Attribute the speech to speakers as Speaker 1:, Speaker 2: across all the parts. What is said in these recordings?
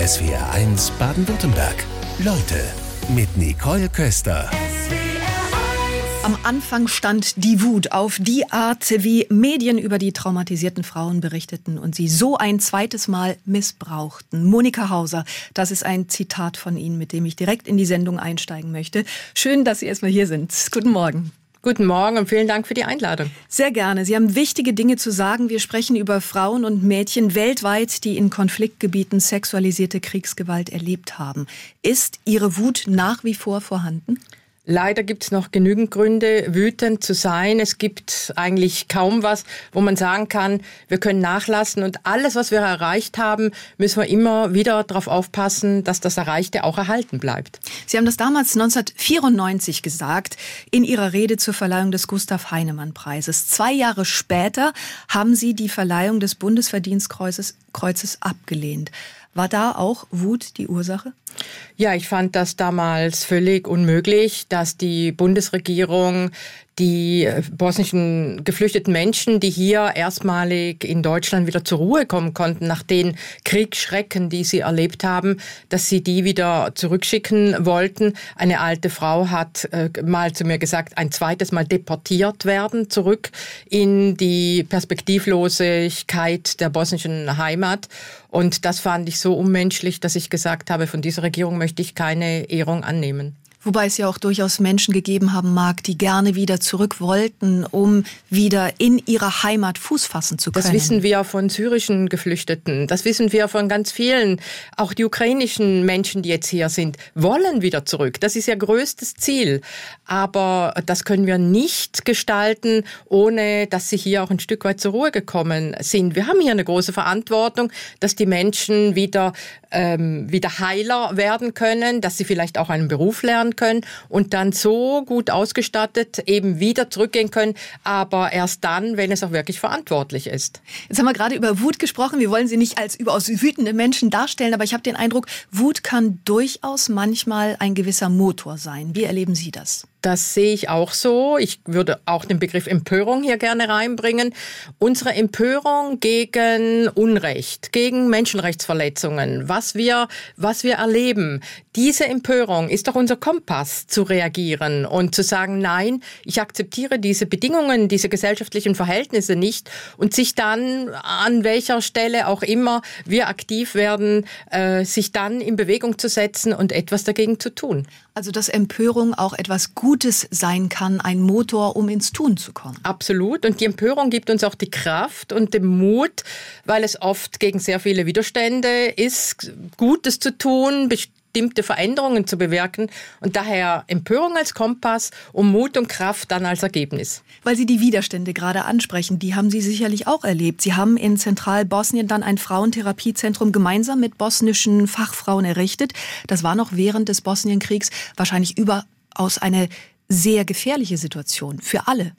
Speaker 1: SWR1 Baden-Württemberg. Leute mit Nicole Köster.
Speaker 2: Am Anfang stand die Wut auf die Art, wie Medien über die traumatisierten Frauen berichteten und sie so ein zweites Mal missbrauchten. Monika Hauser, das ist ein Zitat von Ihnen, mit dem ich direkt in die Sendung einsteigen möchte. Schön, dass Sie erstmal hier sind. Guten Morgen.
Speaker 3: Guten Morgen und vielen Dank für die Einladung.
Speaker 2: Sehr gerne. Sie haben wichtige Dinge zu sagen. Wir sprechen über Frauen und Mädchen weltweit, die in Konfliktgebieten sexualisierte Kriegsgewalt erlebt haben. Ist Ihre Wut nach wie vor vorhanden?
Speaker 3: Leider gibt es noch genügend Gründe, wütend zu sein. Es gibt eigentlich kaum was, wo man sagen kann, wir können nachlassen. Und alles, was wir erreicht haben, müssen wir immer wieder darauf aufpassen, dass das Erreichte auch erhalten bleibt.
Speaker 2: Sie haben das damals 1994 gesagt, in Ihrer Rede zur Verleihung des Gustav Heinemann Preises. Zwei Jahre später haben Sie die Verleihung des Bundesverdienstkreuzes Kreuzes abgelehnt. War da auch Wut die Ursache?
Speaker 3: Ja, ich fand das damals völlig unmöglich, dass die Bundesregierung die äh, bosnischen geflüchteten Menschen, die hier erstmalig in Deutschland wieder zur Ruhe kommen konnten, nach den Kriegsschrecken, die sie erlebt haben, dass sie die wieder zurückschicken wollten. Eine alte Frau hat äh, mal zu mir gesagt, ein zweites Mal deportiert werden, zurück in die Perspektivlosigkeit der bosnischen Heimat. Und das fand ich so unmenschlich, dass ich gesagt habe, von dieser Regierung möchte ich keine Ehrung annehmen.
Speaker 2: Wobei es ja auch durchaus Menschen gegeben haben mag, die gerne wieder zurück wollten, um wieder in ihrer Heimat Fuß fassen zu können.
Speaker 3: Das wissen wir von syrischen Geflüchteten. Das wissen wir von ganz vielen. Auch die ukrainischen Menschen, die jetzt hier sind, wollen wieder zurück. Das ist ihr größtes Ziel. Aber das können wir nicht gestalten, ohne dass sie hier auch ein Stück weit zur Ruhe gekommen sind. Wir haben hier eine große Verantwortung, dass die Menschen wieder, ähm, wieder heiler werden können, dass sie vielleicht auch einen Beruf lernen können und dann so gut ausgestattet eben wieder zurückgehen können, aber erst dann, wenn es auch wirklich verantwortlich ist.
Speaker 2: Jetzt haben wir gerade über Wut gesprochen. Wir wollen sie nicht als überaus wütende Menschen darstellen, aber ich habe den Eindruck, Wut kann durchaus manchmal ein gewisser Motor sein. Wie erleben Sie das?
Speaker 3: Das sehe ich auch so. Ich würde auch den Begriff Empörung hier gerne reinbringen. Unsere Empörung gegen Unrecht, gegen Menschenrechtsverletzungen, was wir, was wir erleben, diese Empörung ist doch unser Kompass zu reagieren und zu sagen, nein, ich akzeptiere diese Bedingungen, diese gesellschaftlichen Verhältnisse nicht und sich dann an welcher Stelle auch immer wir aktiv werden, äh, sich dann in Bewegung zu setzen und etwas dagegen zu tun.
Speaker 2: Also dass Empörung auch etwas Gutes sein kann, ein Motor, um ins Tun zu kommen.
Speaker 3: Absolut. Und die Empörung gibt uns auch die Kraft und den Mut, weil es oft gegen sehr viele Widerstände ist, Gutes zu tun, bestimmte Veränderungen zu bewirken und daher Empörung als Kompass und Mut und Kraft dann als Ergebnis.
Speaker 2: Weil Sie die Widerstände gerade ansprechen, die haben Sie sicherlich auch erlebt. Sie haben in Zentralbosnien dann ein Frauentherapiezentrum gemeinsam mit bosnischen Fachfrauen errichtet. Das war noch während des Bosnienkriegs wahrscheinlich überaus eine sehr gefährliche Situation für alle.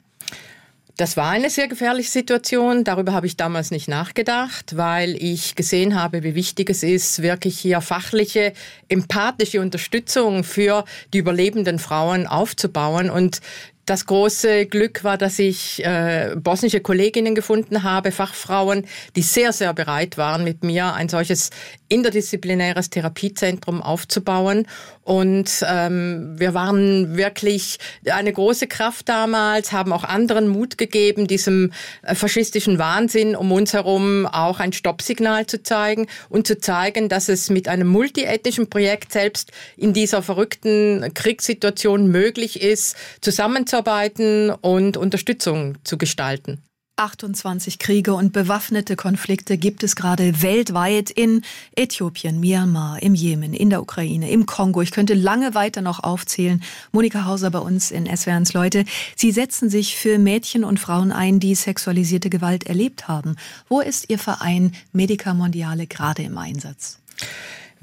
Speaker 3: Das war eine sehr gefährliche Situation. Darüber habe ich damals nicht nachgedacht, weil ich gesehen habe, wie wichtig es ist, wirklich hier fachliche, empathische Unterstützung für die überlebenden Frauen aufzubauen. Und das große Glück war, dass ich äh, bosnische Kolleginnen gefunden habe, Fachfrauen, die sehr, sehr bereit waren, mit mir ein solches interdisziplinäres Therapiezentrum aufzubauen. Und ähm, wir waren wirklich eine große Kraft damals, haben auch anderen Mut gegeben, diesem äh, faschistischen Wahnsinn um uns herum auch ein Stoppsignal zu zeigen und zu zeigen, dass es mit einem multiethnischen Projekt selbst in dieser verrückten Kriegssituation möglich ist, zusammenzuarbeiten und Unterstützung zu gestalten.
Speaker 2: 28 Kriege und bewaffnete Konflikte gibt es gerade weltweit in Äthiopien, Myanmar, im Jemen, in der Ukraine, im Kongo. Ich könnte lange weiter noch aufzählen. Monika Hauser bei uns in SWRs Leute. Sie setzen sich für Mädchen und Frauen ein, die sexualisierte Gewalt erlebt haben. Wo ist Ihr Verein Medica Mondiale gerade im Einsatz?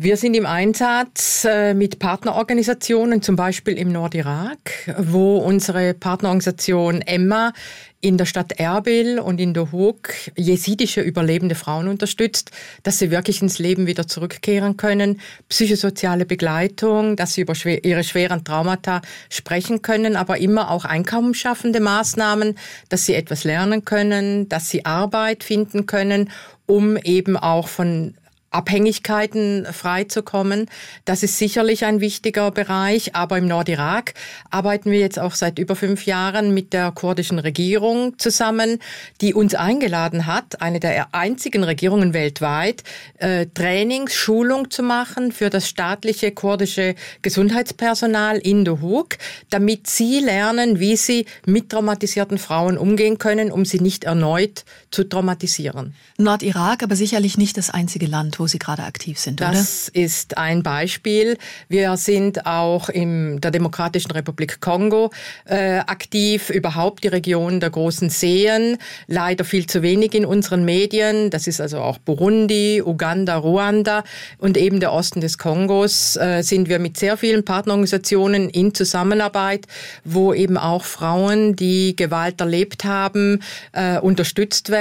Speaker 3: Wir sind im Einsatz äh, mit Partnerorganisationen, zum Beispiel im Nordirak, wo unsere Partnerorganisation Emma in der Stadt Erbil und in Hook jesidische überlebende Frauen unterstützt, dass sie wirklich ins Leben wieder zurückkehren können, psychosoziale Begleitung, dass sie über ihre schweren Traumata sprechen können, aber immer auch einkommensschaffende Maßnahmen, dass sie etwas lernen können, dass sie Arbeit finden können, um eben auch von Abhängigkeiten freizukommen. Das ist sicherlich ein wichtiger Bereich. Aber im Nordirak arbeiten wir jetzt auch seit über fünf Jahren mit der kurdischen Regierung zusammen, die uns eingeladen hat, eine der einzigen Regierungen weltweit, äh, Trainings, Schulung zu machen für das staatliche kurdische Gesundheitspersonal in Dohuk, damit sie lernen, wie sie mit traumatisierten Frauen umgehen können, um sie nicht erneut zu traumatisieren.
Speaker 2: Nordirak, aber sicherlich nicht das einzige Land, wo Sie gerade aktiv sind,
Speaker 3: oder? Das ist ein Beispiel. Wir sind auch in der Demokratischen Republik Kongo äh, aktiv, überhaupt die Region der großen Seen, leider viel zu wenig in unseren Medien. Das ist also auch Burundi, Uganda, Ruanda und eben der Osten des Kongos äh, sind wir mit sehr vielen Partnerorganisationen in Zusammenarbeit, wo eben auch Frauen, die Gewalt erlebt haben, äh, unterstützt werden.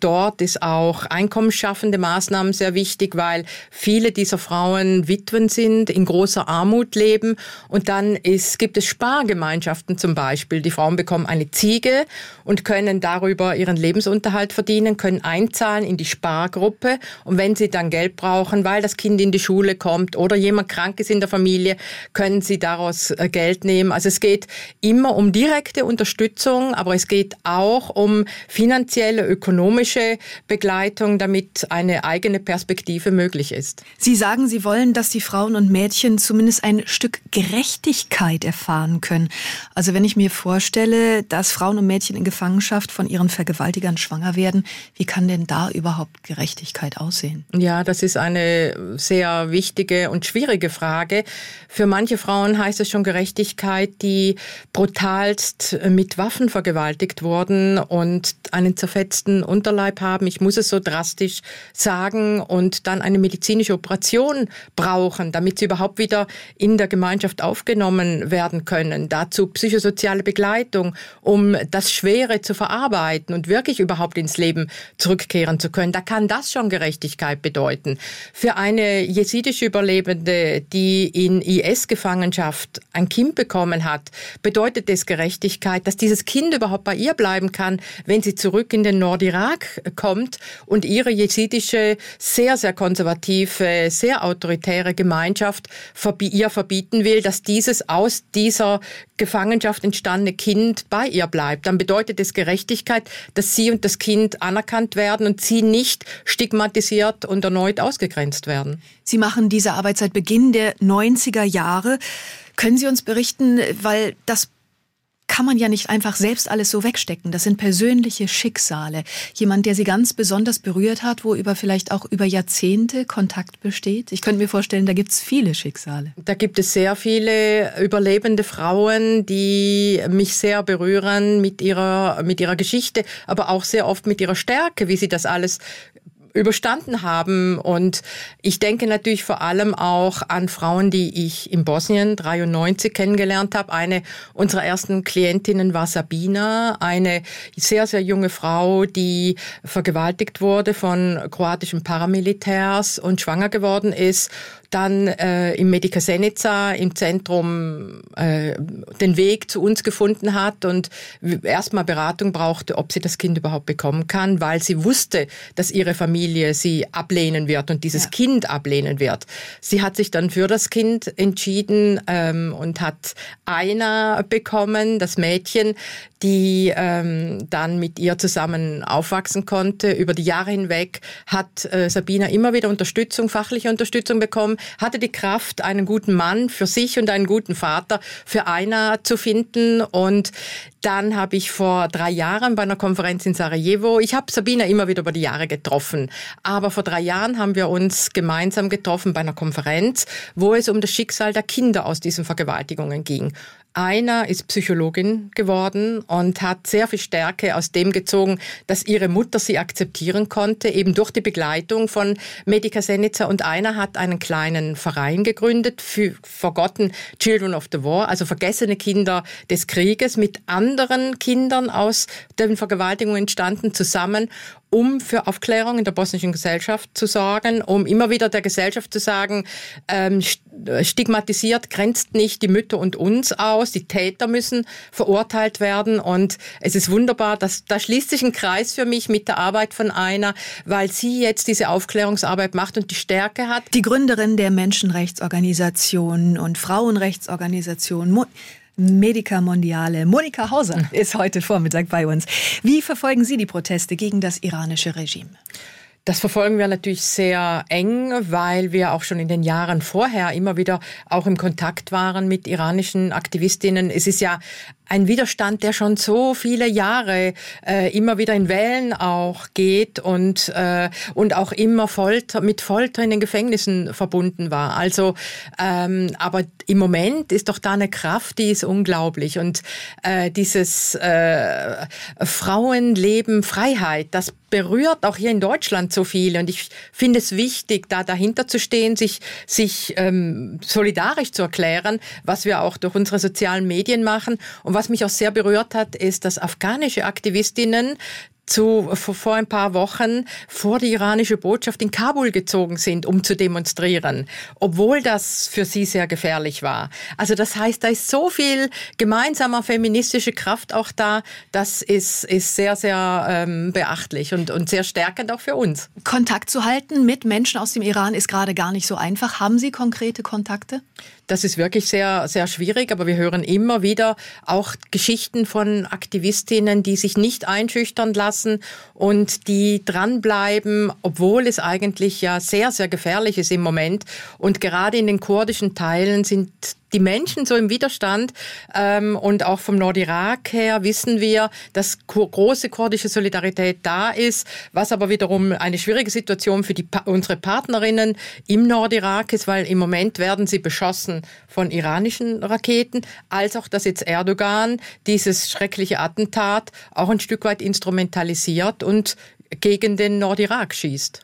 Speaker 3: Dort ist auch einkommensschaffende Maßnahmen sehr wichtig, weil viele dieser Frauen Witwen sind, in großer Armut leben. Und dann ist, gibt es Spargemeinschaften zum Beispiel. Die Frauen bekommen eine Ziege und können darüber ihren Lebensunterhalt verdienen, können einzahlen in die Spargruppe. Und wenn sie dann Geld brauchen, weil das Kind in die Schule kommt oder jemand krank ist in der Familie, können sie daraus äh, Geld nehmen. Also es geht immer um direkte Unterstützung, aber es geht auch um finanzielle, ökonomische Begleitung, damit eine eigene Perspektive möglich ist.
Speaker 2: Sie sagen, Sie wollen, dass die Frauen und Mädchen zumindest ein Stück Gerechtigkeit erfahren können. Also wenn ich mir vorstelle, dass Frauen und Mädchen in Gefangenschaft von ihren Vergewaltigern schwanger werden, wie kann denn da überhaupt Gerechtigkeit aussehen?
Speaker 3: Ja, das ist eine sehr wichtige und schwierige Frage. Für manche Frauen heißt es schon Gerechtigkeit, die brutalst mit Waffen vergewaltigt wurden und einen zerfetzten Unterleib haben. Ich muss es so drastisch sagen und dann eine medizinische Operation brauchen, damit sie überhaupt wieder in der Gemeinschaft aufgenommen werden können. Dazu psychosoziale Begleitung, um das Schwere zu verarbeiten und wirklich überhaupt ins Leben zurückkehren zu können. Da kann das schon Gerechtigkeit bedeuten. Für eine jesidische Überlebende, die in IS-Gefangenschaft ein Kind bekommen hat, bedeutet es Gerechtigkeit, dass dieses Kind überhaupt bei ihr bleiben kann, wenn sie zurück in den Nordirak kommt und ihre jesidische, sehr, sehr konservative, sehr autoritäre Gemeinschaft ihr verbieten will, dass dieses aus dieser Gefangenschaft entstandene Kind bei ihr bleibt. Dann bedeutet es Gerechtigkeit, dass sie und das Kind anerkannt werden und sie nicht stigmatisiert und erneut ausgegrenzt werden.
Speaker 2: Sie machen diese Arbeit seit Beginn der 90er Jahre. Können Sie uns berichten, weil das kann man ja nicht einfach selbst alles so wegstecken. Das sind persönliche Schicksale. Jemand, der sie ganz besonders berührt hat, wo über vielleicht auch über Jahrzehnte Kontakt besteht. Ich könnte mir vorstellen, da gibt es viele Schicksale.
Speaker 3: Da gibt es sehr viele überlebende Frauen, die mich sehr berühren mit ihrer, mit ihrer Geschichte, aber auch sehr oft mit ihrer Stärke, wie sie das alles überstanden haben. Und ich denke natürlich vor allem auch an Frauen, die ich in Bosnien 93 kennengelernt habe. Eine unserer ersten Klientinnen war Sabina, eine sehr, sehr junge Frau, die vergewaltigt wurde von kroatischen Paramilitärs und schwanger geworden ist dann äh, im Medica Senica im Zentrum äh, den Weg zu uns gefunden hat und erstmal Beratung brauchte, ob sie das Kind überhaupt bekommen kann, weil sie wusste, dass ihre Familie sie ablehnen wird und dieses ja. Kind ablehnen wird. Sie hat sich dann für das Kind entschieden ähm, und hat einer bekommen, das Mädchen, die ähm, dann mit ihr zusammen aufwachsen konnte. Über die Jahre hinweg hat äh, Sabina immer wieder Unterstützung, fachliche Unterstützung bekommen, hatte die Kraft, einen guten Mann für sich und einen guten Vater für einer zu finden. Und dann habe ich vor drei Jahren bei einer Konferenz in Sarajevo, ich habe Sabina immer wieder über die Jahre getroffen, aber vor drei Jahren haben wir uns gemeinsam getroffen bei einer Konferenz, wo es um das Schicksal der Kinder aus diesen Vergewaltigungen ging. Einer ist Psychologin geworden und hat sehr viel Stärke aus dem gezogen, dass ihre Mutter sie akzeptieren konnte, eben durch die Begleitung von Medica Senica. Und einer hat einen kleinen Verein gegründet für Forgotten Children of the War, also vergessene Kinder des Krieges, mit anderen Kindern aus den Vergewaltigungen entstanden zusammen um für Aufklärung in der bosnischen Gesellschaft zu sorgen, um immer wieder der Gesellschaft zu sagen, ähm, stigmatisiert grenzt nicht die Mütter und uns aus, die Täter müssen verurteilt werden und es ist wunderbar, dass da schließt sich ein Kreis für mich mit der Arbeit von einer, weil sie jetzt diese Aufklärungsarbeit macht und die Stärke hat.
Speaker 2: Die Gründerin der Menschenrechtsorganisation und Frauenrechtsorganisation Medica Mondiale. Monika Hauser ist heute Vormittag bei uns. Wie verfolgen Sie die Proteste gegen das iranische Regime?
Speaker 3: Das verfolgen wir natürlich sehr eng, weil wir auch schon in den Jahren vorher immer wieder auch im Kontakt waren mit iranischen Aktivistinnen. Es ist ja ein Widerstand, der schon so viele Jahre äh, immer wieder in Wellen auch geht und, äh, und auch immer Folter, mit Folter in den Gefängnissen verbunden war. Also, ähm, aber im Moment ist doch da eine Kraft, die ist unglaublich. Und äh, dieses äh, Frauenleben, Freiheit, das berührt auch hier in Deutschland so viele. Und ich finde es wichtig, da dahinter zu stehen, sich, sich ähm, solidarisch zu erklären, was wir auch durch unsere sozialen Medien machen. Und was mich auch sehr berührt hat, ist, dass afghanische Aktivistinnen zu, vor ein paar Wochen vor die iranische Botschaft in Kabul gezogen sind, um zu demonstrieren, obwohl das für sie sehr gefährlich war. Also das heißt, da ist so viel gemeinsamer feministische Kraft auch da. Das ist, ist sehr, sehr ähm, beachtlich und, und sehr stärkend auch für uns.
Speaker 2: Kontakt zu halten mit Menschen aus dem Iran ist gerade gar nicht so einfach. Haben Sie konkrete Kontakte?
Speaker 3: Das ist wirklich sehr, sehr schwierig, aber wir hören immer wieder auch Geschichten von Aktivistinnen, die sich nicht einschüchtern lassen und die dranbleiben, obwohl es eigentlich ja sehr, sehr gefährlich ist im Moment. Und gerade in den kurdischen Teilen sind die Menschen so im Widerstand ähm, und auch vom Nordirak her wissen wir, dass große kurdische Solidarität da ist, was aber wiederum eine schwierige Situation für die, unsere Partnerinnen im Nordirak ist, weil im Moment werden sie beschossen von iranischen Raketen, als auch dass jetzt Erdogan dieses schreckliche Attentat auch ein Stück weit instrumentalisiert und gegen den Nordirak schießt.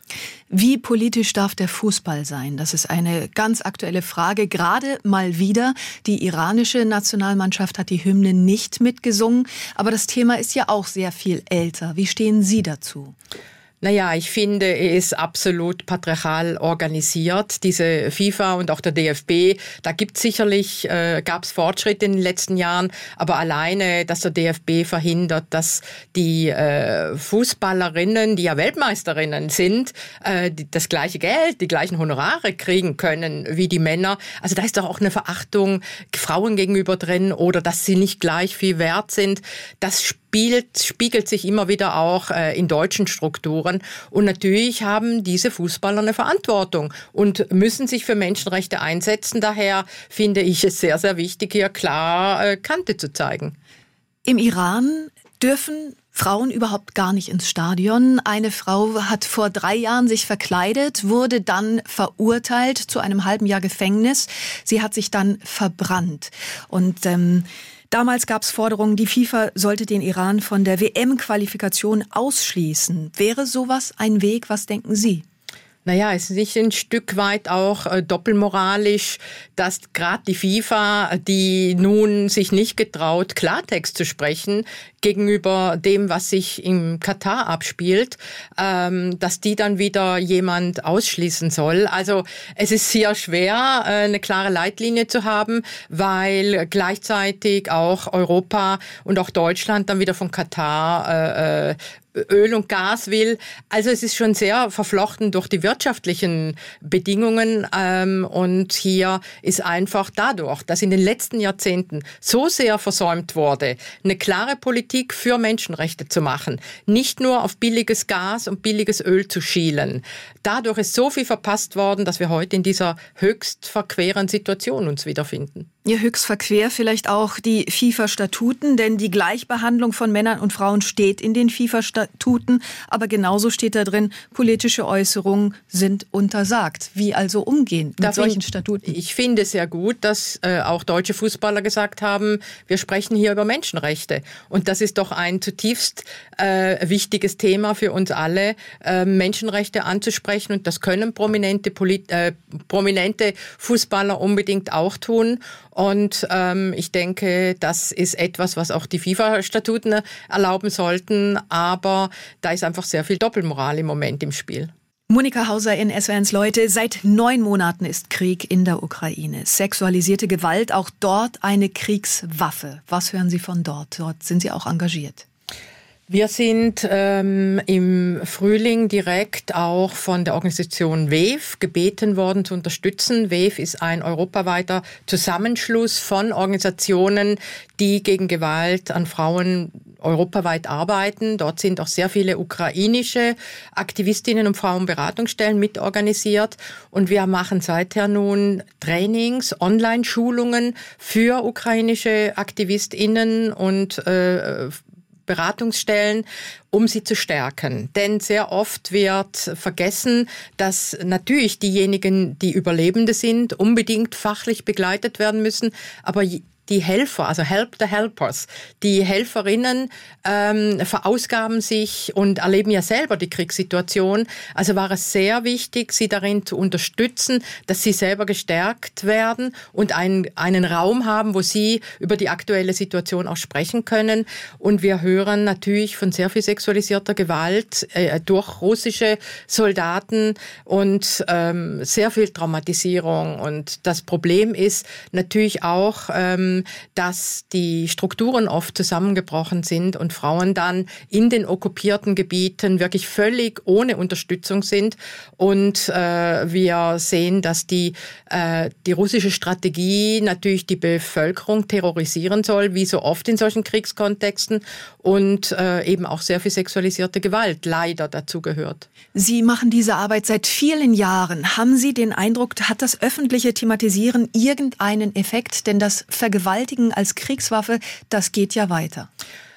Speaker 2: Wie politisch darf der Fußball sein? Das ist eine ganz aktuelle Frage. Gerade mal wieder. Die iranische Nationalmannschaft hat die Hymne nicht mitgesungen. Aber das Thema ist ja auch sehr viel älter. Wie stehen Sie dazu?
Speaker 3: Naja, ich finde, er ist absolut patriarchal organisiert, diese FIFA und auch der DFB. Da gibt sicherlich, äh, gab es Fortschritte in den letzten Jahren, aber alleine, dass der DFB verhindert, dass die äh, Fußballerinnen, die ja Weltmeisterinnen sind, äh, die, das gleiche Geld, die gleichen Honorare kriegen können wie die Männer. Also da ist doch auch eine Verachtung Frauen gegenüber drin oder dass sie nicht gleich viel wert sind. Das spielt, spiegelt sich immer wieder auch äh, in deutschen Strukturen. Und natürlich haben diese Fußballer eine Verantwortung und müssen sich für Menschenrechte einsetzen. Daher finde ich es sehr, sehr wichtig, hier klar äh, Kante zu zeigen.
Speaker 2: Im Iran dürfen Frauen überhaupt gar nicht ins Stadion. Eine Frau hat vor drei Jahren sich verkleidet, wurde dann verurteilt zu einem halben Jahr Gefängnis. Sie hat sich dann verbrannt. Und ähm, Damals gab es Forderungen, die FIFA sollte den Iran von der WM-Qualifikation ausschließen. Wäre sowas ein Weg? Was denken Sie?
Speaker 3: Naja, ist nicht ein Stück weit auch äh, doppelmoralisch, dass gerade die FIFA, die nun sich nicht getraut, Klartext zu sprechen gegenüber dem, was sich im Katar abspielt, ähm, dass die dann wieder jemand ausschließen soll. Also es ist sehr schwer, äh, eine klare Leitlinie zu haben, weil gleichzeitig auch Europa und auch Deutschland dann wieder von Katar äh, äh Öl und Gas will. Also es ist schon sehr verflochten durch die wirtschaftlichen Bedingungen. Ähm, und hier ist einfach dadurch, dass in den letzten Jahrzehnten so sehr versäumt wurde, eine klare Politik für Menschenrechte zu machen, nicht nur auf billiges Gas und billiges Öl zu schielen. Dadurch ist so viel verpasst worden, dass wir heute in dieser höchst verqueren Situation uns wiederfinden.
Speaker 2: Ja, höchst verquer vielleicht auch die FIFA-Statuten, denn die Gleichbehandlung von Männern und Frauen steht in den FIFA-Statuten, aber genauso steht da drin, politische Äußerungen sind untersagt. Wie also umgehen mit Darf solchen Statuten?
Speaker 3: Ich finde sehr gut, dass äh, auch deutsche Fußballer gesagt haben, wir sprechen hier über Menschenrechte. Und das ist doch ein zutiefst äh, wichtiges Thema für uns alle, äh, Menschenrechte anzusprechen. Und das können prominente, Polit äh, prominente Fußballer unbedingt auch tun. Und ähm, ich denke, das ist etwas, was auch die FIFA-Statuten erlauben sollten. Aber da ist einfach sehr viel Doppelmoral im Moment im Spiel.
Speaker 2: Monika Hauser in SWRs Leute. Seit neun Monaten ist Krieg in der Ukraine. Sexualisierte Gewalt, auch dort eine Kriegswaffe. Was hören Sie von dort? Dort sind Sie auch engagiert.
Speaker 3: Wir sind ähm, im Frühling direkt auch von der Organisation WEF gebeten worden zu unterstützen. WEF ist ein europaweiter Zusammenschluss von Organisationen, die gegen Gewalt an Frauen europaweit arbeiten. Dort sind auch sehr viele ukrainische Aktivistinnen und Frauenberatungsstellen mitorganisiert. Und wir machen seither nun Trainings, Online-Schulungen für ukrainische Aktivistinnen und äh, Beratungsstellen, um sie zu stärken. Denn sehr oft wird vergessen, dass natürlich diejenigen, die Überlebende sind, unbedingt fachlich begleitet werden müssen, aber die Helfer, also Help the Helpers, die Helferinnen ähm, verausgaben sich und erleben ja selber die Kriegssituation. Also war es sehr wichtig, sie darin zu unterstützen, dass sie selber gestärkt werden und einen, einen Raum haben, wo sie über die aktuelle Situation auch sprechen können. Und wir hören natürlich von sehr viel sexualisierter Gewalt äh, durch russische Soldaten und ähm, sehr viel Traumatisierung. Und das Problem ist natürlich auch, ähm, dass die Strukturen oft zusammengebrochen sind und Frauen dann in den okkupierten Gebieten wirklich völlig ohne Unterstützung sind. Und äh, wir sehen, dass die, äh, die russische Strategie natürlich die Bevölkerung terrorisieren soll, wie so oft in solchen Kriegskontexten und äh, eben auch sehr viel sexualisierte Gewalt leider dazu gehört.
Speaker 2: Sie machen diese Arbeit seit vielen Jahren. Haben Sie den Eindruck, hat das öffentliche Thematisieren irgendeinen Effekt? Denn das Vergewaltigen als Kriegswaffe, das geht ja weiter.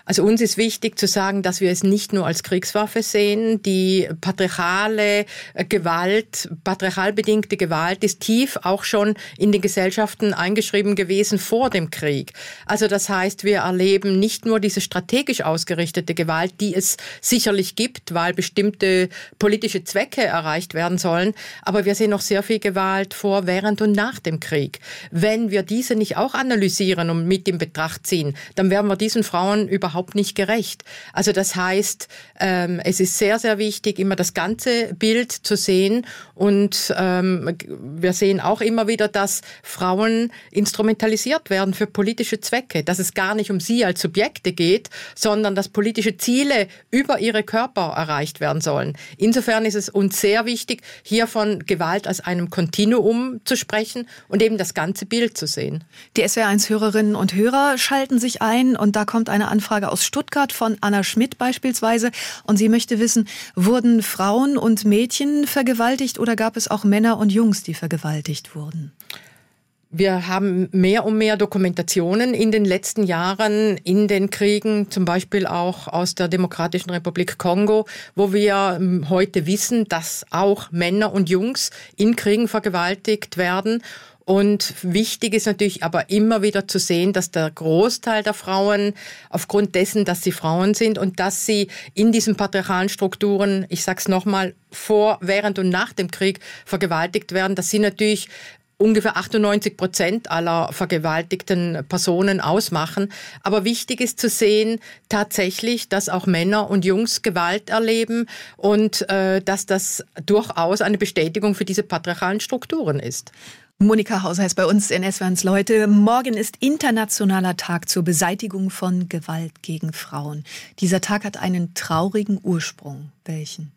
Speaker 3: Also uns ist wichtig zu sagen, dass wir es nicht nur als Kriegswaffe sehen. Die patriarchale äh, Gewalt, patriarchal bedingte Gewalt ist tief auch schon in den Gesellschaften eingeschrieben gewesen vor dem Krieg. Also das heißt, wir erleben nicht nur diese strategisch ausgerichtete Gewalt, die es sicherlich gibt, weil bestimmte politische Zwecke erreicht werden sollen, aber wir sehen noch sehr viel Gewalt vor, während und nach dem Krieg. Wenn wir diese nicht auch analysieren und mit in Betracht ziehen, dann werden wir diesen Frauen überhaupt überhaupt nicht gerecht. Also das heißt, ähm, es ist sehr, sehr wichtig, immer das ganze Bild zu sehen. Und ähm, wir sehen auch immer wieder, dass Frauen instrumentalisiert werden für politische Zwecke, dass es gar nicht um sie als Subjekte geht, sondern dass politische Ziele über ihre Körper erreicht werden sollen. Insofern ist es uns sehr wichtig, hier von Gewalt als einem Kontinuum zu sprechen und eben das ganze Bild zu sehen.
Speaker 2: Die SWR1-Hörerinnen und Hörer schalten sich ein und da kommt eine Anfrage Anfrage aus Stuttgart von Anna Schmidt beispielsweise. Und sie möchte wissen, wurden Frauen und Mädchen vergewaltigt oder gab es auch Männer und Jungs, die vergewaltigt wurden?
Speaker 3: Wir haben mehr und mehr Dokumentationen in den letzten Jahren in den Kriegen, zum Beispiel auch aus der Demokratischen Republik Kongo, wo wir ähm, heute wissen, dass auch Männer und Jungs in Kriegen vergewaltigt werden. Und wichtig ist natürlich aber immer wieder zu sehen, dass der Großteil der Frauen aufgrund dessen, dass sie Frauen sind und dass sie in diesen patriarchalen Strukturen, ich sag's nochmal, vor, während und nach dem Krieg vergewaltigt werden, dass sie natürlich ungefähr 98 Prozent aller vergewaltigten Personen ausmachen. Aber wichtig ist zu sehen, tatsächlich, dass auch Männer und Jungs Gewalt erleben und äh, dass das durchaus eine Bestätigung für diese patriarchalen Strukturen ist.
Speaker 2: Monika Hauser ist bei uns in SWRs Leute. Morgen ist Internationaler Tag zur Beseitigung von Gewalt gegen Frauen. Dieser Tag hat einen traurigen Ursprung. Welchen?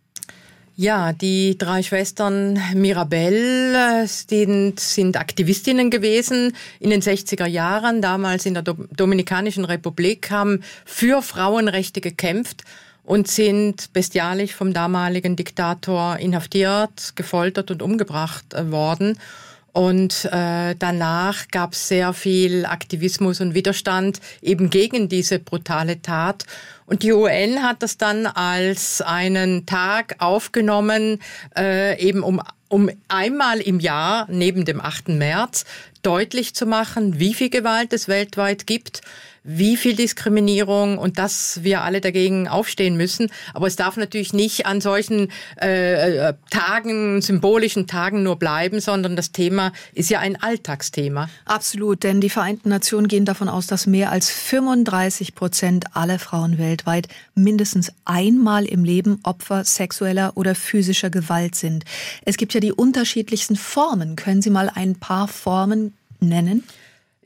Speaker 3: Ja, die drei Schwestern Mirabelle sind, sind Aktivistinnen gewesen in den 60er Jahren, damals in der Dominikanischen Republik, haben für Frauenrechte gekämpft und sind bestialisch vom damaligen Diktator inhaftiert, gefoltert und umgebracht äh, worden. Und äh, danach gab es sehr viel Aktivismus und Widerstand eben gegen diese brutale Tat. Und die UN hat das dann als einen Tag aufgenommen, äh, eben um, um einmal im Jahr neben dem 8. März deutlich zu machen, wie viel Gewalt es weltweit gibt wie viel Diskriminierung und dass wir alle dagegen aufstehen müssen. Aber es darf natürlich nicht an solchen äh, äh, Tagen, symbolischen Tagen nur bleiben, sondern das Thema ist ja ein Alltagsthema.
Speaker 2: Absolut, denn die Vereinten Nationen gehen davon aus, dass mehr als 35 Prozent aller Frauen weltweit mindestens einmal im Leben Opfer sexueller oder physischer Gewalt sind. Es gibt ja die unterschiedlichsten Formen. Können Sie mal ein paar Formen nennen?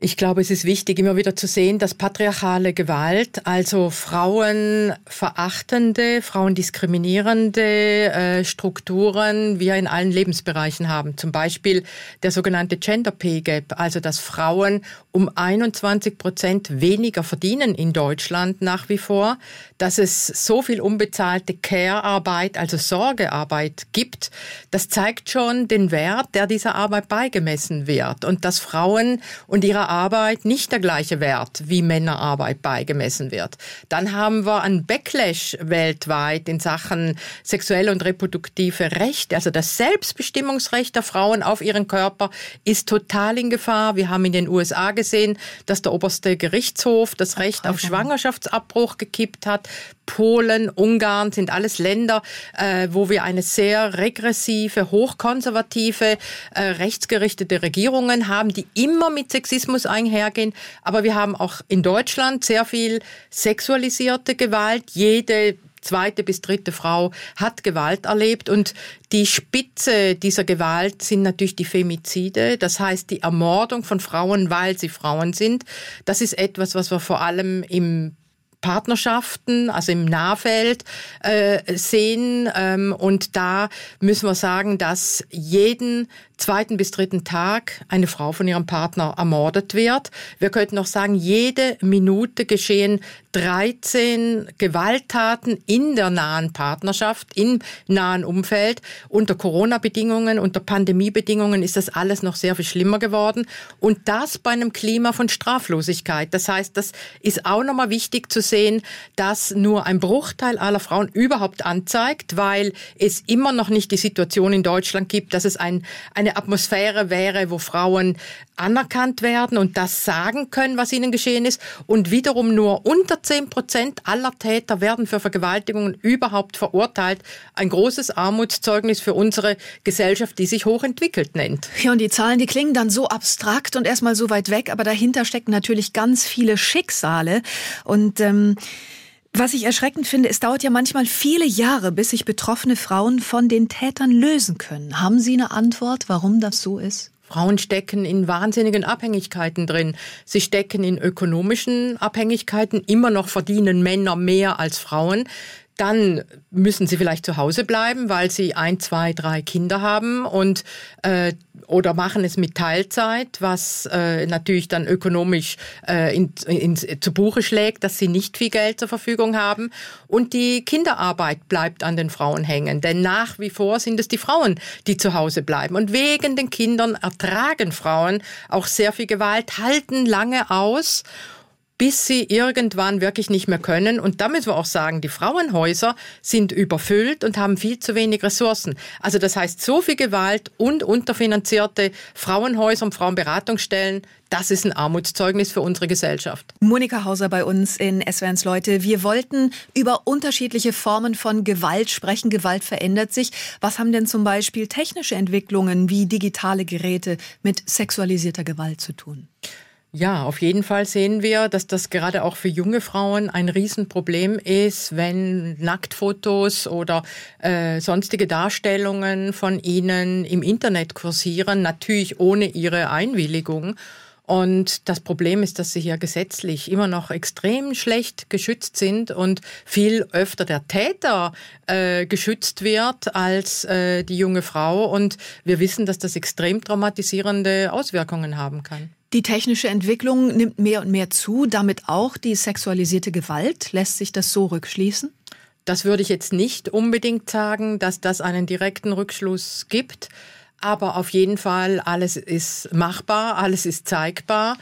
Speaker 3: Ich glaube, es ist wichtig, immer wieder zu sehen, dass patriarchale Gewalt, also frauenverachtende, frauendiskriminierende äh, Strukturen wir in allen Lebensbereichen haben. Zum Beispiel der sogenannte Gender Pay Gap, also dass Frauen um 21 Prozent weniger verdienen in Deutschland nach wie vor, dass es so viel unbezahlte Care-Arbeit, also Sorgearbeit gibt. Das zeigt schon den Wert, der dieser Arbeit beigemessen wird und dass Frauen und ihre Arbeit nicht der gleiche Wert wie Männerarbeit beigemessen wird. Dann haben wir einen Backlash weltweit in Sachen sexuelle und reproduktive Rechte. Also das Selbstbestimmungsrecht der Frauen auf ihren Körper ist total in Gefahr. Wir haben in den USA gesehen, dass der oberste Gerichtshof das Recht auf Schwangerschaftsabbruch gekippt hat. Polen, Ungarn sind alles Länder, äh, wo wir eine sehr regressive, hochkonservative, äh, rechtsgerichtete Regierungen haben, die immer mit Sexismus einhergehen. Aber wir haben auch in Deutschland sehr viel sexualisierte Gewalt. Jede zweite bis dritte Frau hat Gewalt erlebt und die Spitze dieser Gewalt sind natürlich die Femizide, das heißt die Ermordung von Frauen, weil sie Frauen sind. Das ist etwas, was wir vor allem im Partnerschaften, also im Nahfeld äh, sehen. Ähm, und da müssen wir sagen, dass jeden zweiten bis dritten Tag eine Frau von ihrem Partner ermordet wird. Wir könnten noch sagen, jede Minute geschehen 13 Gewalttaten in der nahen Partnerschaft, im nahen Umfeld. Unter Corona-Bedingungen, unter Pandemiebedingungen ist das alles noch sehr viel schlimmer geworden. Und das bei einem Klima von Straflosigkeit. Das heißt, das ist auch nochmal wichtig zu sehen, dass nur ein Bruchteil aller Frauen überhaupt anzeigt, weil es immer noch nicht die Situation in Deutschland gibt, dass es ein, eine eine Atmosphäre wäre, wo Frauen anerkannt werden und das sagen können, was ihnen geschehen ist. Und wiederum nur unter 10 Prozent aller Täter werden für Vergewaltigungen überhaupt verurteilt. Ein großes Armutszeugnis für unsere Gesellschaft, die sich hochentwickelt nennt.
Speaker 2: Ja, und die Zahlen, die klingen dann so abstrakt und erstmal so weit weg, aber dahinter stecken natürlich ganz viele Schicksale. Und ähm, was ich erschreckend finde, es dauert ja manchmal viele Jahre, bis sich betroffene Frauen von den Tätern lösen können. Haben Sie eine Antwort, warum das so ist?
Speaker 3: Frauen stecken in wahnsinnigen Abhängigkeiten drin. Sie stecken in ökonomischen Abhängigkeiten. Immer noch verdienen Männer mehr als Frauen. Dann müssen sie vielleicht zu Hause bleiben, weil sie ein, zwei, drei Kinder haben und äh, oder machen es mit Teilzeit, was äh, natürlich dann ökonomisch äh, in, in, zu Buche schlägt, dass sie nicht viel Geld zur Verfügung haben. Und die Kinderarbeit bleibt an den Frauen hängen, denn nach wie vor sind es die Frauen, die zu Hause bleiben. Und wegen den Kindern ertragen Frauen auch sehr viel Gewalt, halten lange aus bis sie irgendwann wirklich nicht mehr können. Und da müssen wir auch sagen, die Frauenhäuser sind überfüllt und haben viel zu wenig Ressourcen. Also das heißt, so viel Gewalt und unterfinanzierte Frauenhäuser und Frauenberatungsstellen, das ist ein Armutszeugnis für unsere Gesellschaft.
Speaker 2: Monika Hauser bei uns in SWRs Leute. Wir wollten über unterschiedliche Formen von Gewalt sprechen. Gewalt verändert sich. Was haben denn zum Beispiel technische Entwicklungen wie digitale Geräte mit sexualisierter Gewalt zu tun?
Speaker 3: Ja, auf jeden Fall sehen wir, dass das gerade auch für junge Frauen ein Riesenproblem ist, wenn Nacktfotos oder äh, sonstige Darstellungen von ihnen im Internet kursieren, natürlich ohne ihre Einwilligung. Und das Problem ist, dass sie hier gesetzlich immer noch extrem schlecht geschützt sind und viel öfter der Täter äh, geschützt wird als äh, die junge Frau. Und wir wissen, dass das extrem traumatisierende Auswirkungen haben kann.
Speaker 2: Die technische Entwicklung nimmt mehr und mehr zu, damit auch die sexualisierte Gewalt. Lässt sich das so rückschließen?
Speaker 3: Das würde ich jetzt nicht unbedingt sagen, dass das einen direkten Rückschluss gibt. Aber auf jeden Fall, alles ist machbar, alles ist zeigbar.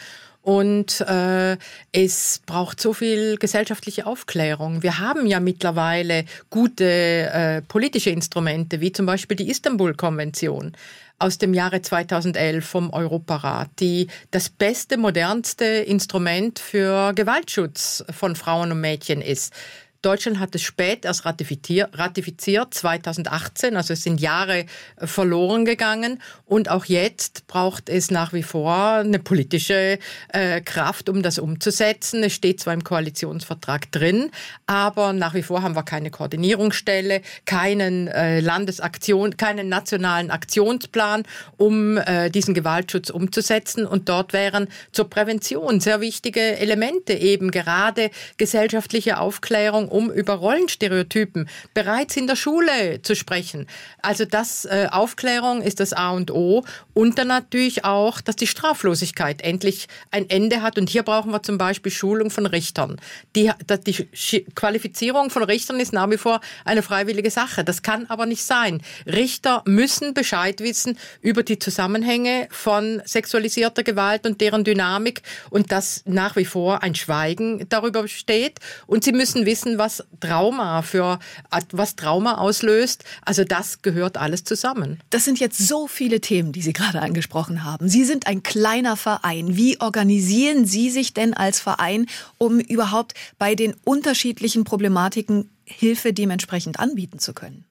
Speaker 3: Und äh, es braucht so viel gesellschaftliche Aufklärung. Wir haben ja mittlerweile gute äh, politische Instrumente, wie zum Beispiel die Istanbul-Konvention aus dem Jahre 2011 vom Europarat, die das beste, modernste Instrument für Gewaltschutz von Frauen und Mädchen ist. Deutschland hat es spät erst ratifiziert, 2018, also es sind Jahre äh, verloren gegangen. Und auch jetzt braucht es nach wie vor eine politische äh, Kraft, um das umzusetzen. Es steht zwar im Koalitionsvertrag drin, aber nach wie vor haben wir keine Koordinierungsstelle, keinen äh, Landesaktion, keinen nationalen Aktionsplan, um äh, diesen Gewaltschutz umzusetzen. Und dort wären zur Prävention sehr wichtige Elemente eben gerade gesellschaftliche Aufklärung um über Rollenstereotypen bereits in der Schule zu sprechen. Also das äh, Aufklärung ist das A und O und dann natürlich auch, dass die Straflosigkeit endlich ein Ende hat. Und hier brauchen wir zum Beispiel Schulung von Richtern. Die, die Qualifizierung von Richtern ist nach wie vor eine freiwillige Sache. Das kann aber nicht sein. Richter müssen Bescheid wissen über die Zusammenhänge von sexualisierter Gewalt und deren Dynamik und dass nach wie vor ein Schweigen darüber besteht. Und sie müssen wissen, was Trauma für was Trauma auslöst. Also das gehört alles zusammen.
Speaker 2: Das sind jetzt so viele Themen, die Sie gerade angesprochen haben. Sie sind ein kleiner Verein. Wie organisieren Sie sich denn als Verein, um überhaupt bei den unterschiedlichen Problematiken Hilfe dementsprechend anbieten zu können?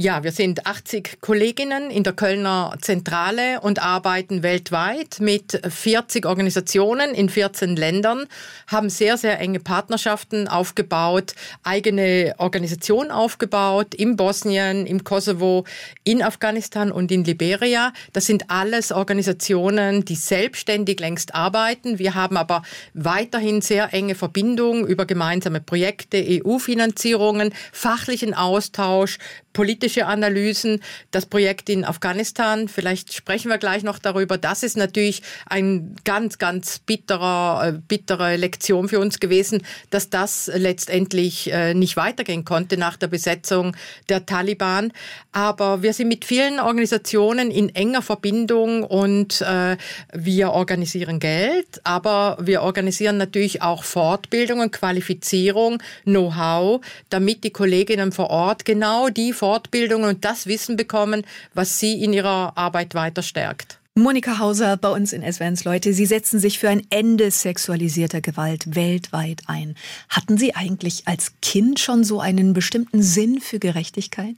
Speaker 3: Ja, wir sind 80 Kolleginnen in der Kölner Zentrale und arbeiten weltweit mit 40 Organisationen in 14 Ländern, haben sehr, sehr enge Partnerschaften aufgebaut, eigene Organisationen aufgebaut in Bosnien, im Kosovo, in Afghanistan und in Liberia. Das sind alles Organisationen, die selbstständig längst arbeiten. Wir haben aber weiterhin sehr enge Verbindungen über gemeinsame Projekte, EU-Finanzierungen, fachlichen Austausch, politische Analysen, das Projekt in Afghanistan, vielleicht sprechen wir gleich noch darüber. Das ist natürlich ein ganz, ganz bitterer, äh, bittere Lektion für uns gewesen, dass das letztendlich äh, nicht weitergehen konnte nach der Besetzung der Taliban. Aber wir sind mit vielen Organisationen in enger Verbindung und äh, wir organisieren Geld, aber wir organisieren natürlich auch Fortbildungen, Qualifizierung, Know-how, damit die Kolleginnen vor Ort genau die Fortbildungen und das Wissen bekommen, was sie in ihrer Arbeit weiter stärkt.
Speaker 2: Monika Hauser bei uns in SWNs Leute. Sie setzen sich für ein Ende sexualisierter Gewalt weltweit ein. Hatten Sie eigentlich als Kind schon so einen bestimmten Sinn für Gerechtigkeit?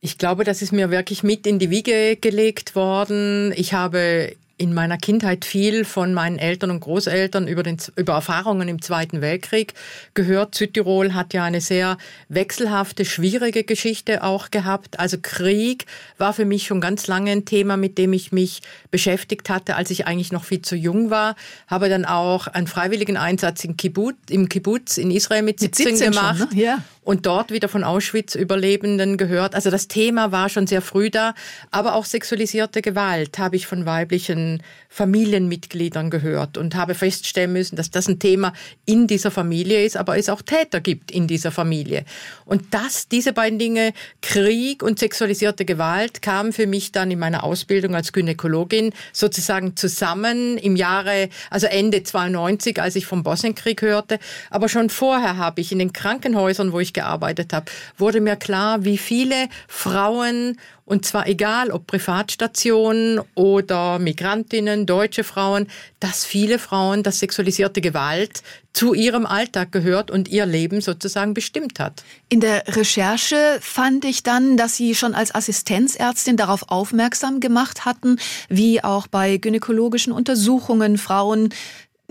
Speaker 3: Ich glaube, das ist mir wirklich mit in die Wiege gelegt worden. Ich habe in meiner Kindheit viel von meinen Eltern und Großeltern über, den, über Erfahrungen im Zweiten Weltkrieg gehört. Südtirol hat ja eine sehr wechselhafte, schwierige Geschichte auch gehabt. Also Krieg war für mich schon ganz lange ein Thema, mit dem ich mich beschäftigt hatte, als ich eigentlich noch viel zu jung war. Habe dann auch einen freiwilligen Einsatz im Kibbutz, im Kibbutz in Israel mit 17, mit 17 gemacht. Schon, ne? ja und dort wieder von Auschwitz-Überlebenden gehört. Also das Thema war schon sehr früh da, aber auch sexualisierte Gewalt habe ich von weiblichen Familienmitgliedern gehört und habe feststellen müssen, dass das ein Thema in dieser Familie ist, aber es auch Täter gibt in dieser Familie. Und das, diese beiden Dinge, Krieg und sexualisierte Gewalt, kamen für mich dann in meiner Ausbildung als Gynäkologin sozusagen zusammen im Jahre, also Ende 92, als ich vom Bosnienkrieg hörte. Aber schon vorher habe ich in den Krankenhäusern, wo ich gearbeitet habe, wurde mir klar, wie viele Frauen und zwar egal, ob Privatstationen oder Migrantinnen, deutsche Frauen, dass viele Frauen, dass sexualisierte Gewalt zu ihrem Alltag gehört und ihr Leben sozusagen bestimmt hat.
Speaker 2: In der Recherche fand ich dann, dass Sie schon als Assistenzärztin darauf aufmerksam gemacht hatten, wie auch bei gynäkologischen Untersuchungen Frauen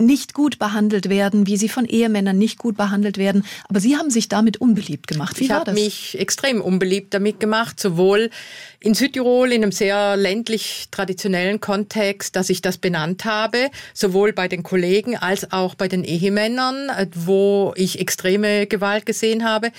Speaker 2: nicht gut behandelt werden, wie sie von Ehemännern nicht gut behandelt werden. Aber Sie haben sich damit unbeliebt gemacht.
Speaker 3: Wie ich habe mich extrem unbeliebt damit gemacht, sowohl in Südtirol in einem sehr ländlich traditionellen Kontext, dass ich das benannt habe, sowohl bei den Kollegen als auch bei den Ehemännern, wo ich extreme Gewalt gesehen habe.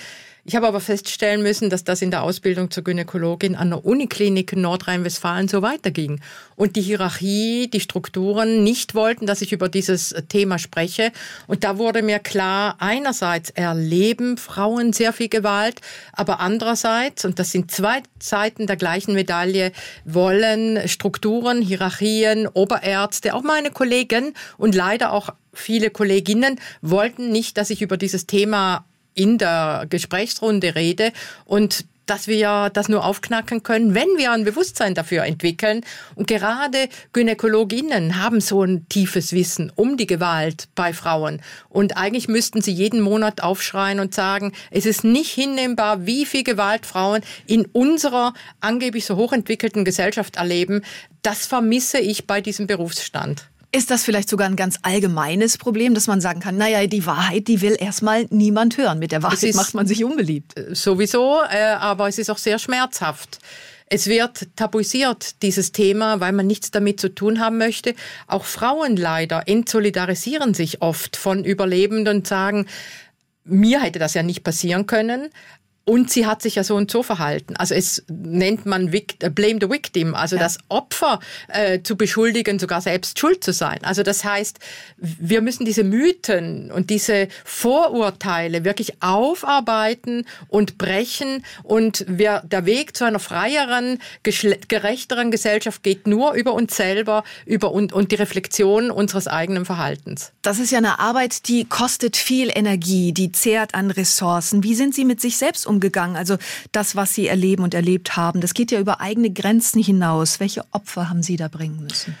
Speaker 3: Ich habe aber feststellen müssen, dass das in der Ausbildung zur Gynäkologin an der Uniklinik in Nordrhein-Westfalen so weiterging. Und die Hierarchie, die Strukturen nicht wollten, dass ich über dieses Thema spreche. Und da wurde mir klar, einerseits erleben Frauen sehr viel Gewalt, aber andererseits, und das sind zwei Seiten der gleichen Medaille, wollen Strukturen, Hierarchien, Oberärzte, auch meine Kollegen und leider auch viele Kolleginnen wollten nicht, dass ich über dieses Thema in der Gesprächsrunde rede und dass wir das nur aufknacken können, wenn wir ein Bewusstsein dafür entwickeln. Und gerade Gynäkologinnen haben so ein tiefes Wissen um die Gewalt bei Frauen. Und eigentlich müssten sie jeden Monat aufschreien und sagen, es ist nicht hinnehmbar, wie viel Gewalt Frauen in unserer angeblich so hochentwickelten Gesellschaft erleben. Das vermisse ich bei diesem Berufsstand.
Speaker 2: Ist das vielleicht sogar ein ganz allgemeines Problem, dass man sagen kann, naja, die Wahrheit, die will erstmal niemand hören. Mit der Wahrheit macht man sich unbeliebt.
Speaker 3: Äh, sowieso, äh, aber es ist auch sehr schmerzhaft. Es wird tabuisiert, dieses Thema, weil man nichts damit zu tun haben möchte. Auch Frauen leider entsolidarisieren sich oft von Überlebenden und sagen, mir hätte das ja nicht passieren können, und sie hat sich ja so und so verhalten. Also es nennt man Vict Blame the Victim, also ja. das Opfer äh, zu beschuldigen, sogar selbst schuld zu sein. Also das heißt, wir müssen diese Mythen und diese Vorurteile wirklich aufarbeiten und brechen. Und wir, der Weg zu einer freieren, gerechteren Gesellschaft geht nur über uns selber, über und, und die Reflexion unseres eigenen Verhaltens.
Speaker 2: Das ist ja eine Arbeit, die kostet viel Energie, die zehrt an Ressourcen. Wie sind Sie mit sich selbst umgegangen? Also das, was Sie erleben und erlebt haben, das geht ja über eigene Grenzen hinaus. Welche Opfer haben Sie da bringen müssen?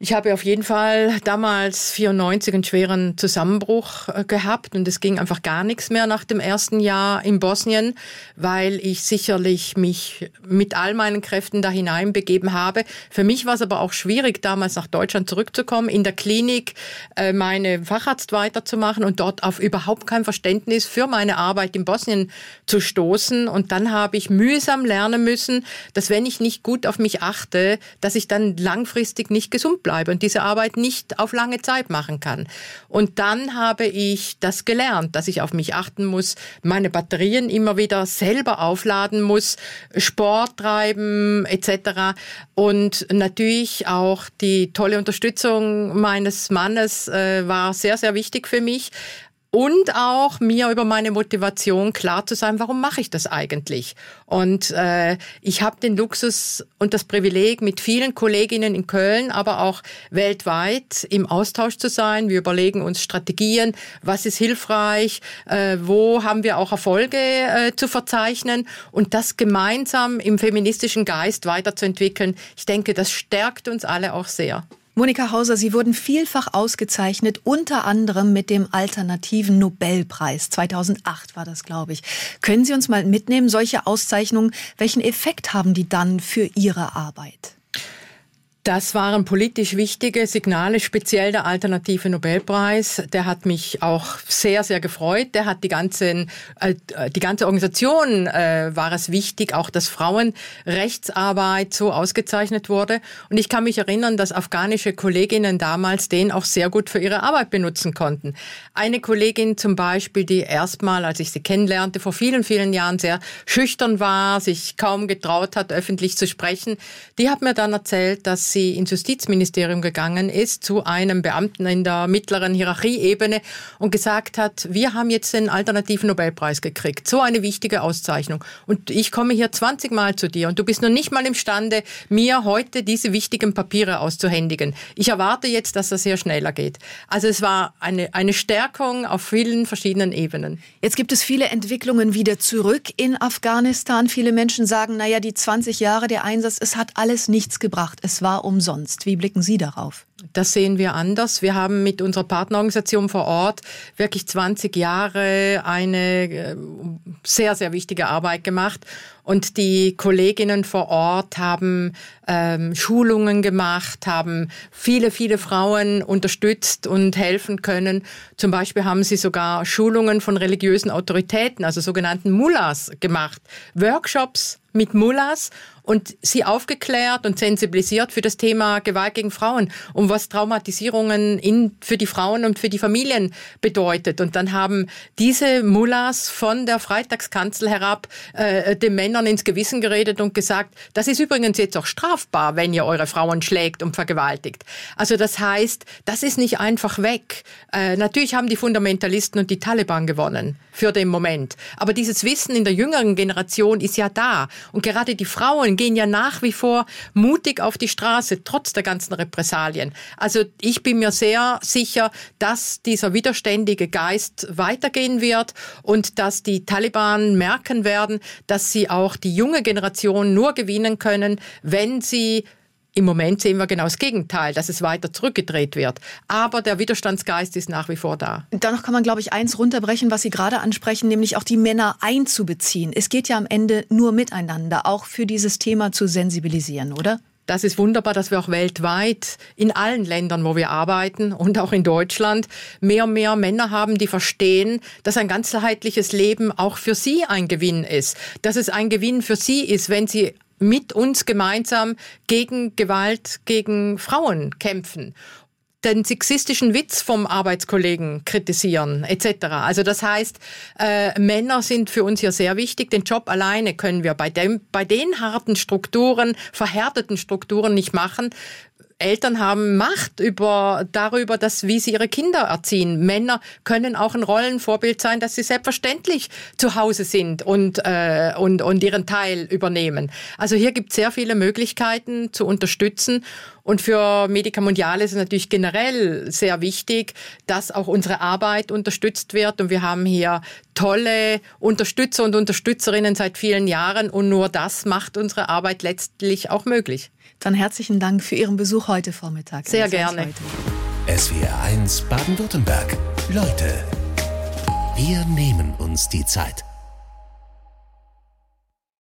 Speaker 3: Ich habe auf jeden Fall damals 94 einen schweren Zusammenbruch äh, gehabt und es ging einfach gar nichts mehr nach dem ersten Jahr in Bosnien, weil ich sicherlich mich mit all meinen Kräften da hineinbegeben habe. Für mich war es aber auch schwierig, damals nach Deutschland zurückzukommen, in der Klinik äh, meine Facharzt weiterzumachen und dort auf überhaupt kein Verständnis für meine Arbeit in Bosnien zu stoßen. Und dann habe ich mühsam lernen müssen, dass wenn ich nicht gut auf mich achte, dass ich dann langfristig nicht gesund bleibe und diese Arbeit nicht auf lange Zeit machen kann. Und dann habe ich das gelernt, dass ich auf mich achten muss, meine Batterien immer wieder selber aufladen muss, Sport treiben etc. Und natürlich auch die tolle Unterstützung meines Mannes äh, war sehr, sehr wichtig für mich und auch mir über meine Motivation klar zu sein, warum mache ich das eigentlich? Und äh, ich habe den Luxus und das Privileg, mit vielen Kolleginnen in Köln, aber auch weltweit im Austausch zu sein. Wir überlegen uns Strategien, was ist hilfreich, äh, wo haben wir auch Erfolge äh, zu verzeichnen und das gemeinsam im feministischen Geist weiterzuentwickeln. Ich denke, das stärkt uns alle auch sehr.
Speaker 2: Monika Hauser, Sie wurden vielfach ausgezeichnet, unter anderem mit dem Alternativen Nobelpreis. 2008 war das, glaube ich. Können Sie uns mal mitnehmen, solche Auszeichnungen, welchen Effekt haben die dann für Ihre Arbeit?
Speaker 3: Das waren politisch wichtige Signale, speziell der alternative Nobelpreis. Der hat mich auch sehr, sehr gefreut. Der hat die ganzen, äh, die ganze Organisation äh, war es wichtig, auch dass Frauenrechtsarbeit so ausgezeichnet wurde. Und ich kann mich erinnern, dass afghanische Kolleginnen damals den auch sehr gut für ihre Arbeit benutzen konnten. Eine Kollegin zum Beispiel, die erstmal, als ich sie kennenlernte, vor vielen, vielen Jahren sehr schüchtern war, sich kaum getraut hat, öffentlich zu sprechen, die hat mir dann erzählt, dass sie sie ins Justizministerium gegangen ist zu einem Beamten in der mittleren Hierarchieebene und gesagt hat, wir haben jetzt den alternativen Nobelpreis gekriegt. So eine wichtige Auszeichnung. Und ich komme hier 20 Mal zu dir und du bist noch nicht mal imstande, mir heute diese wichtigen Papiere auszuhändigen. Ich erwarte jetzt, dass das sehr schneller geht. Also es war eine, eine Stärkung auf vielen verschiedenen Ebenen.
Speaker 2: Jetzt gibt es viele Entwicklungen wieder zurück in Afghanistan. Viele Menschen sagen, naja, die 20 Jahre der Einsatz, es hat alles nichts gebracht. Es war umsonst. Wie blicken Sie darauf?
Speaker 3: Das sehen wir anders. Wir haben mit unserer Partnerorganisation vor Ort wirklich 20 Jahre eine äh, sehr, sehr wichtige Arbeit gemacht. Und die Kolleginnen vor Ort haben ähm, Schulungen gemacht, haben viele, viele Frauen unterstützt und helfen können. Zum Beispiel haben sie sogar Schulungen von religiösen Autoritäten, also sogenannten Mullahs, gemacht. Workshops mit Mullahs und sie aufgeklärt und sensibilisiert für das Thema Gewalt gegen Frauen und was Traumatisierungen in, für die Frauen und für die Familien bedeutet. Und dann haben diese Mullahs von der Freitagskanzel herab äh, den Männern ins Gewissen geredet und gesagt, das ist übrigens jetzt auch strafbar, wenn ihr eure Frauen schlägt und vergewaltigt. Also das heißt, das ist nicht einfach weg. Äh, natürlich haben die Fundamentalisten und die Taliban gewonnen für den Moment. Aber dieses Wissen in der jüngeren Generation ist ja da. Und gerade die Frauen gehen ja nach wie vor mutig auf die Straße, trotz der ganzen Repressalien. Also ich bin mir sehr sicher, dass dieser widerständige Geist weitergehen wird und dass die Taliban merken werden, dass sie auch die junge Generation nur gewinnen können, wenn sie im Moment sehen wir genau das Gegenteil, dass es weiter zurückgedreht wird. Aber der Widerstandsgeist ist nach wie vor da.
Speaker 2: Danach kann man, glaube ich, eins runterbrechen, was Sie gerade ansprechen, nämlich auch die Männer einzubeziehen. Es geht ja am Ende nur miteinander, auch für dieses Thema zu sensibilisieren, oder?
Speaker 3: Das ist wunderbar, dass wir auch weltweit in allen Ländern, wo wir arbeiten und auch in Deutschland mehr und mehr Männer haben, die verstehen, dass ein ganzheitliches Leben auch für sie ein Gewinn ist. Dass es ein Gewinn für sie ist, wenn sie mit uns gemeinsam gegen Gewalt gegen Frauen kämpfen den sexistischen Witz vom Arbeitskollegen kritisieren etc. Also das heißt, äh, Männer sind für uns hier sehr wichtig. Den Job alleine können wir bei, dem, bei den harten Strukturen, verhärteten Strukturen nicht machen. Eltern haben Macht über, darüber, dass, wie sie ihre Kinder erziehen. Männer können auch ein Rollenvorbild sein, dass sie selbstverständlich zu Hause sind und, äh, und, und ihren Teil übernehmen. Also hier gibt es sehr viele Möglichkeiten zu unterstützen. Und für Medica Mondiale ist es natürlich generell sehr wichtig, dass auch unsere Arbeit unterstützt wird. Und wir haben hier tolle Unterstützer und Unterstützerinnen seit vielen Jahren. Und nur das macht unsere Arbeit letztlich auch möglich.
Speaker 2: Dann herzlichen Dank für Ihren Besuch heute Vormittag.
Speaker 3: Sehr gerne.
Speaker 1: SWR 1 Baden-Württemberg. Leute, wir nehmen uns die Zeit.